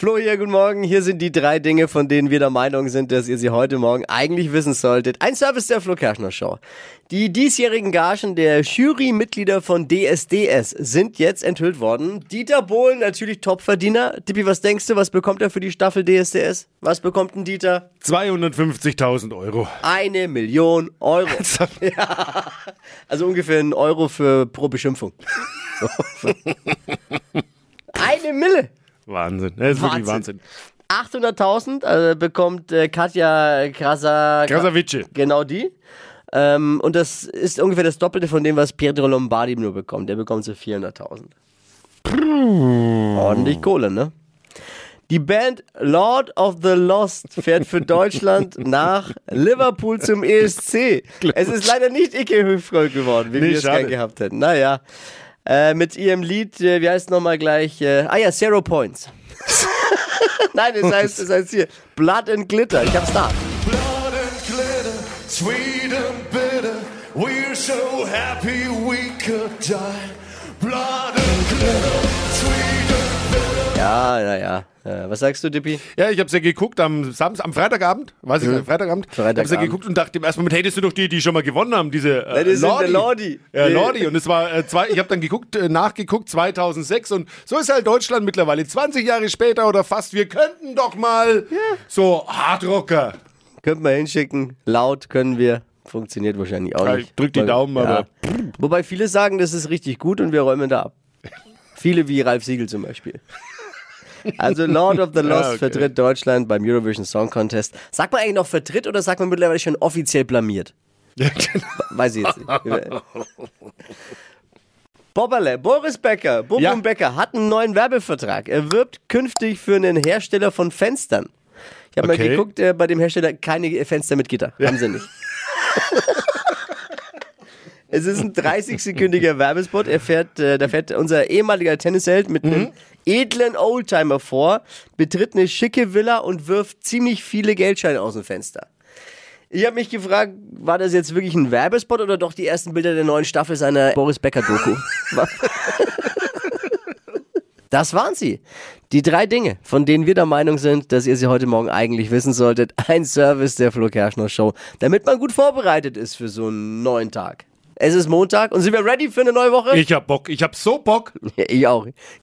Flo hier, guten Morgen. Hier sind die drei Dinge, von denen wir der Meinung sind, dass ihr sie heute Morgen eigentlich wissen solltet. Ein Service der Flo Kerschner Show. Die diesjährigen Gagen der Jurymitglieder von DSDS sind jetzt enthüllt worden. Dieter Bohlen, natürlich Topverdiener. Tippi, was denkst du, was bekommt er für die Staffel DSDS? Was bekommt ein Dieter? 250.000 Euro. Eine Million Euro. ja. Also ungefähr ein Euro für pro Beschimpfung. Eine Mille. Wahnsinn. Das ist wirklich Wahnsinn. 800.000 also bekommt äh, Katja Krasa, Krasavice. genau die. Ähm, und das ist ungefähr das Doppelte von dem, was Pietro Lombardi nur bekommt. Der bekommt so 400.000. Ordentlich Kohle, ne? Die Band Lord of the Lost fährt für Deutschland nach Liverpool zum ESC. Es ist leider nicht Icke Hüftgold geworden, wie Nee, wir es schade. gern gehabt hätten. Naja, äh, mit ihrem Lied, äh, wie heißt es nochmal gleich? Äh, ah ja, Zero Points. Nein, es heißt, es heißt hier Blood and Glitter. Ich hab's da. Blood and glitter, sweet and bitter. We're so happy we could die. Ja, naja. Äh, was sagst du, Dippi? Ja, ich hab's ja geguckt am Samstag, am Freitagabend, weiß ich nicht, Freitagabend. Mhm. Freitagabend. Hab's ja geguckt und dachte im ersten Moment, hey, das sind doch die, die schon mal gewonnen haben, diese äh, Ja, das sind Lordi. Ja, Lordi. Und es war äh, zwei, ich habe dann geguckt, äh, nachgeguckt 2006 und so ist halt Deutschland mittlerweile 20 Jahre später oder fast. Wir könnten doch mal so Hardrocker. Könnten wir hinschicken. Laut können wir. Funktioniert wahrscheinlich auch Ja, nicht. ich drück die Daumen, aber- Wobei viele sagen, das ist richtig gut und wir räumen da ab. viele wie Ralf Siegel zum Beispiel. Also Lord of the Lost okay. vertritt Deutschland beim Eurovision Song Contest. Sagt man eigentlich noch vertritt oder sagt man mittlerweile schon offiziell blamiert? Ja, genau. Weiß ich jetzt nicht. Bobberle, Boris Becker, Bobum Ja. Becker hat einen neuen Werbevertrag. Er wirbt künftig für einen Hersteller von Fenstern. Ich habe mal Okay. geguckt, äh, bei dem Hersteller keine Fenster mit Gitter. Haben sie nicht. es ist ein 30-sekündiger Werbespot. Er fährt, äh, da fährt unser ehemaliger Tennisheld mit einem edlen Oldtimer vor, betritt eine schicke Villa und wirft ziemlich viele Geldscheine aus dem Fenster. Ich habe mich gefragt, war das jetzt wirklich ein Werbespot oder doch die ersten Bilder der neuen Staffel seiner Boris Becker Doku? das waren sie. Die drei Dinge, von denen wir der Meinung sind, dass ihr sie heute Morgen eigentlich wissen solltet. Ein Service der Flo Kerschner Show, damit man gut vorbereitet ist für so einen neuen Tag. Es ist Montag und sind wir ready für eine neue Woche? Ich hab Bock. Ich hab so Bock. Ich auch.